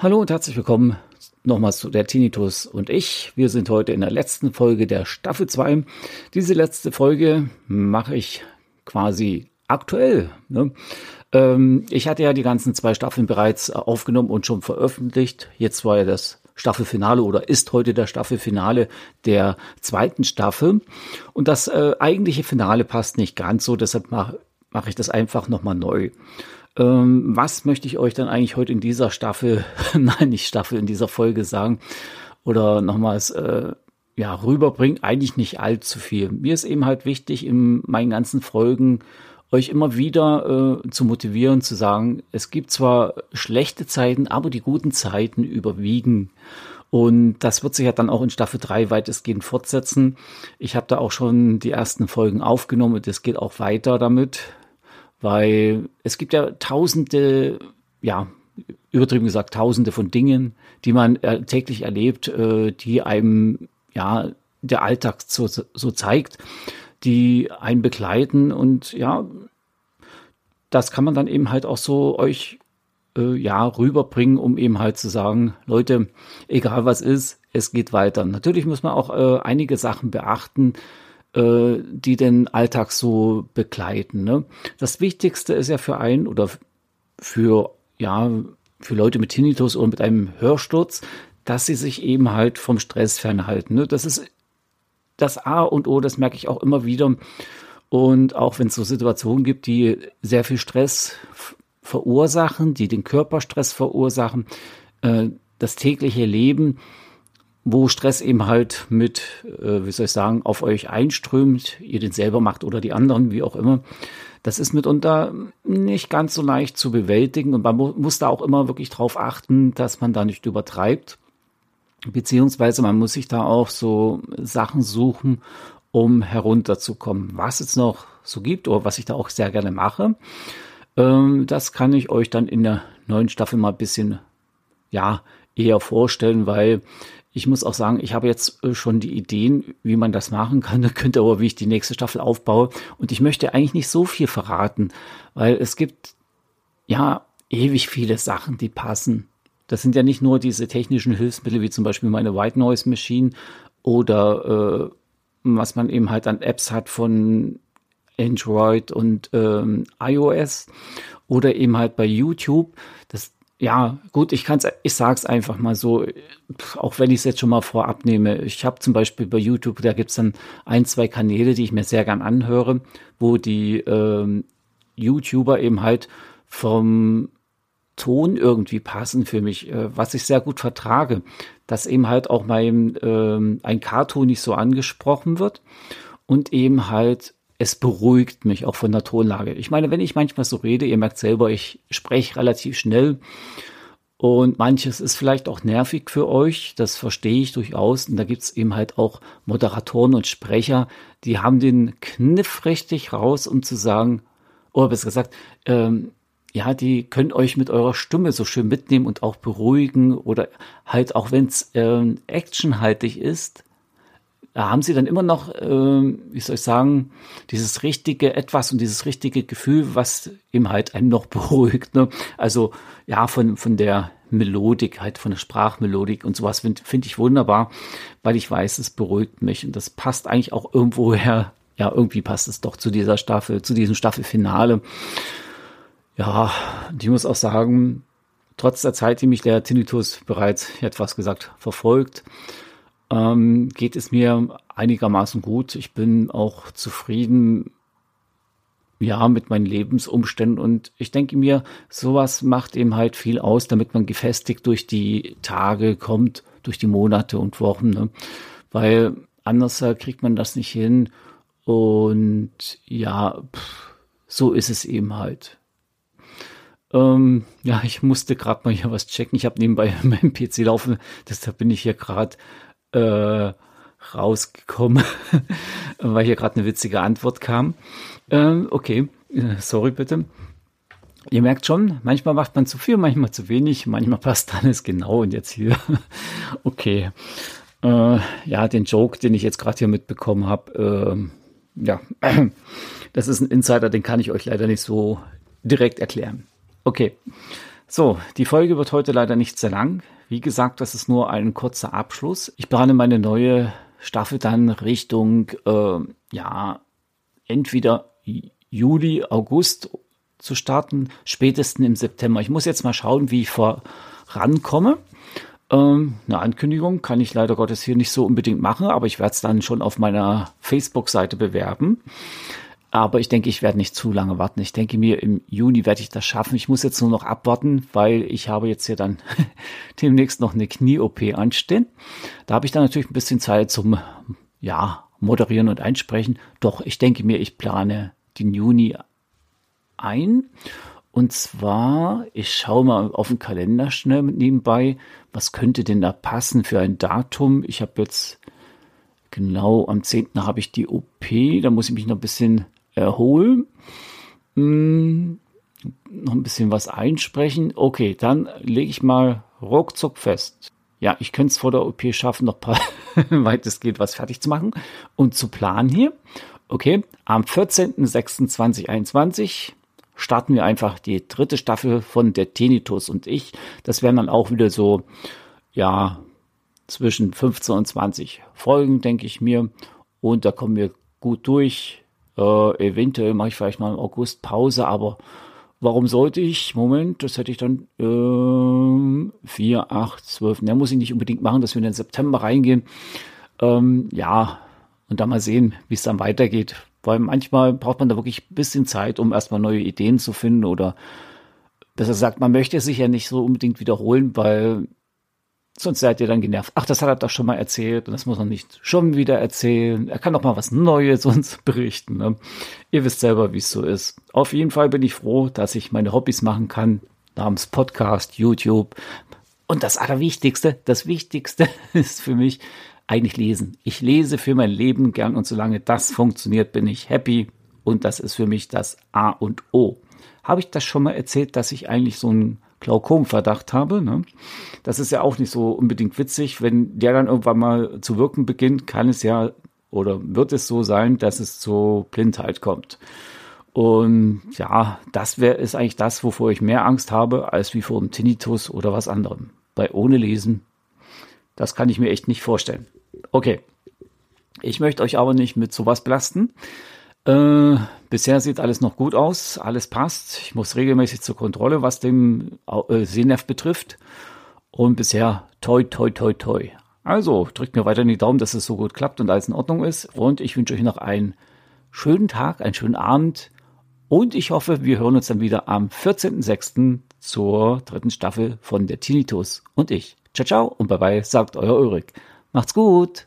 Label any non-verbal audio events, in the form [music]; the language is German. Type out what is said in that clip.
Hallo und herzlich willkommen nochmals zu der Tinnitus und ich. Wir sind heute in der letzten Folge der Staffel 2. Diese letzte Folge mache ich quasi aktuell. Ne? Ähm, ich hatte ja die ganzen zwei Staffeln bereits aufgenommen und schon veröffentlicht. Jetzt war ja das Staffelfinale oder ist heute der Staffelfinale der zweiten Staffel. Und das äh, eigentliche Finale passt nicht ganz so, deshalb mache mach ich das einfach nochmal neu. Ähm, was möchte ich euch dann eigentlich heute in dieser Staffel, [laughs] nein, nicht Staffel, in dieser Folge sagen oder nochmals äh, ja, rüberbringen? Eigentlich nicht allzu viel. Mir ist eben halt wichtig, in meinen ganzen Folgen euch immer wieder äh, zu motivieren, zu sagen, es gibt zwar schlechte Zeiten, aber die guten Zeiten überwiegen. Und das wird sich ja dann auch in Staffel 3 weitestgehend fortsetzen. Ich habe da auch schon die ersten Folgen aufgenommen und es geht auch weiter damit weil es gibt ja tausende, ja, übertrieben gesagt, tausende von Dingen, die man äh, täglich erlebt, äh, die einem, ja, der Alltag so, so zeigt, die einen begleiten und ja, das kann man dann eben halt auch so euch äh, ja rüberbringen, um eben halt zu sagen, Leute, egal was ist, es geht weiter. Natürlich muss man auch äh, einige Sachen beachten, äh, die den Alltag so begleiten. Ne? Das Wichtigste ist ja für einen oder für, ja, für Leute mit Tinnitus oder mit einem Hörsturz, dass sie sich eben halt vom Stress fernhalten. Ne? Das ist das A und O, das merke ich auch immer wieder. Und auch wenn es so Situationen gibt, die sehr viel Stress verursachen, die den Körperstress verursachen, äh, das tägliche Leben, wo Stress eben halt mit, äh, wie soll ich sagen, auf euch einströmt, ihr den selber macht oder die anderen, wie auch immer. Das ist mitunter nicht ganz so leicht zu bewältigen und man mu muss da auch immer wirklich drauf achten, dass man da nicht übertreibt. Beziehungsweise man muss sich da auch so Sachen suchen, um herunterzukommen. Was es noch so gibt oder was ich da auch sehr gerne mache, ähm, das kann ich euch dann in der neuen Staffel mal ein bisschen, ja, eher vorstellen, weil ich muss auch sagen, ich habe jetzt äh, schon die Ideen, wie man das machen kann. [laughs] Da könnte aber, wie ich die nächste Staffel aufbaue. Und ich möchte eigentlich nicht so viel verraten, weil es gibt ja ewig viele Sachen, die passen. Das sind ja nicht nur diese technischen Hilfsmittel, wie zum Beispiel meine White Noise Machine oder äh, was man eben halt an Apps hat von Android und ähm, iOS oder eben halt bei YouTube. Das, ja, gut, ich kann's, ich sag's einfach mal so, auch wenn ich es jetzt schon mal vorab nehme. Ich habe zum Beispiel bei YouTube, da gibt's dann ein, zwei Kanäle, die ich mir sehr gern anhöre, wo die ähm, YouTuber eben halt vom Ton irgendwie passen für mich, äh, was ich sehr gut vertrage, dass eben halt auch mein ähm, ein Cartoon nicht so angesprochen wird und eben halt es beruhigt mich auch von der Tonlage. Ich meine, wenn ich manchmal so rede, ihr merkt selber, ich spreche relativ schnell und manches ist vielleicht auch nervig für euch, das verstehe ich durchaus. Und da gibt's eben halt auch Moderatoren und Sprecher, die haben den Kniff richtig raus, um zu sagen, oder besser gesagt, ähm, ja, die können euch mit eurer Stimme so schön mitnehmen und auch beruhigen oder halt auch wenn es ähm, actionhaltig ist, haben sie dann immer noch, äh, wie soll ich sagen, dieses richtige Etwas und dieses richtige Gefühl, was eben halt einen noch [laughs] beruhigt. Ne? Also ja, von, von der Melodik, halt von der Sprachmelodik und sowas finde find ich wunderbar, weil ich weiß, es beruhigt mich und das passt eigentlich auch irgendwoher, ja, irgendwie passt es doch zu dieser Staffel, zu diesem Staffelfinale. Ja, ich muss auch sagen, trotz der Zeit, die mich der Tinnitus bereits, fast gesagt, verfolgt, ähm, geht es mir einigermaßen gut. Ich bin auch zufrieden, ja, mit meinen Lebensumständen und ich denke mir, sowas macht eben halt viel aus, damit man gefestigt durch die Tage kommt, durch die Monate und Wochen, ne? weil anders kriegt man das nicht hin und ja, pff, so ist es eben halt. Ähm, ja, ich musste gerade mal hier was checken. Ich habe nebenbei [laughs] meinen PC laufen, deshalb bin ich hier gerade äh, rausgekommen, [laughs] weil hier gerade eine witzige Antwort kam. Ähm, okay, äh, sorry bitte. Ihr merkt schon, manchmal macht man zu viel, manchmal zu wenig, manchmal [laughs] passt alles genau und jetzt hier. [laughs] okay. Äh, ja, den Joke, den ich jetzt gerade hier mitbekommen habe, äh, ja, [clears throat] das ist ein Insider, den kann ich euch leider nicht so direkt erklären. Okay, so, die Folge wird heute leider nicht sehr lang. Wie gesagt, das ist nur ein kurzer Abschluss. Ich plane meine neue Staffel dann Richtung, äh, ja, entweder Juli, August zu starten, spätestens im September. Ich muss jetzt mal schauen, wie ich vorankomme. Ähm, eine Ankündigung kann ich leider Gottes hier nicht so unbedingt machen, aber ich werde es dann schon auf meiner Facebook-Seite bewerben. Aber ich denke, ich werde nicht zu lange warten. Ich denke mir, im Juni werde ich das schaffen. Ich muss jetzt nur noch abwarten, weil ich habe jetzt hier dann [laughs] demnächst noch eine Knie-OP anstehen. Da habe ich dann natürlich ein bisschen Zeit zum, ja, moderieren und einsprechen. Doch ich denke mir, ich plane den Juni ein. Und zwar, ich schaue mal auf den Kalender schnell nebenbei, was könnte denn da passen für ein Datum. Ich habe jetzt genau am 10. habe ich die OP, da muss ich mich noch ein bisschen erholen. Hm, noch ein bisschen was einsprechen. Okay, dann lege ich mal ruckzuck fest. Ja, ich könnte es vor der OP schaffen, noch paar [laughs] weitestgehend was fertig zu machen und zu planen hier. Okay, am 14.06.2021 starten wir einfach die dritte Staffel von der Tinnitus und ich. Das wären dann auch wieder so, ja, zwischen 15 und 20 Folgen, denke ich mir. Und da kommen wir gut durch. Äh, eventuell mache ich vielleicht mal im August Pause, aber warum sollte ich? Moment, das hätte ich dann äh, 4, 8, 12. Ne, muss ich nicht unbedingt machen, dass wir in den September reingehen. Ähm, ja, und dann mal sehen, wie es dann weitergeht. Weil manchmal braucht man da wirklich ein bisschen Zeit, um erstmal neue Ideen zu finden oder besser gesagt, man möchte sich ja nicht so unbedingt wiederholen, weil Sonst seid ihr dann genervt. Ach, das hat er doch schon mal erzählt und das muss er nicht schon wieder erzählen. Er kann doch mal was Neues uns [laughs] berichten. Ne? Ihr wisst selber, wie es so ist. Auf jeden Fall bin ich froh, dass ich meine Hobbys machen kann, namens Podcast, YouTube. Und das Allerwichtigste, das Wichtigste [laughs] ist für mich eigentlich lesen. Ich lese für mein Leben gern und solange das funktioniert, bin ich happy. Und das ist für mich das A und O. Habe ich das schon mal erzählt, dass ich eigentlich so ein Glaukomverdacht habe. Ne? Das ist ja auch nicht so unbedingt witzig. Wenn der dann irgendwann mal zu wirken beginnt, kann es ja oder wird es so sein, dass es zur Blindheit kommt. Und ja, das wäre ist eigentlich das, wovor ich mehr Angst habe, als wie vor einem Tinnitus oder was anderem. Bei ohne Lesen, das kann ich mir echt nicht vorstellen. Okay. Ich möchte euch aber nicht mit sowas belasten. Äh, bisher sieht alles noch gut aus, alles passt. Ich muss regelmäßig zur Kontrolle, was den äh, Sehnerv betrifft. Und bisher toi, toi, toi, toi. Also drückt mir weiter in die Daumen, dass es so gut klappt und alles in Ordnung ist. Und ich wünsche euch noch einen schönen Tag, einen schönen Abend. Und ich hoffe, wir hören uns dann wieder am 14.06. zur dritten Staffel von der Tinnitus und ich. Ciao, ciao und bye bye, sagt euer Ulrich. Macht's gut.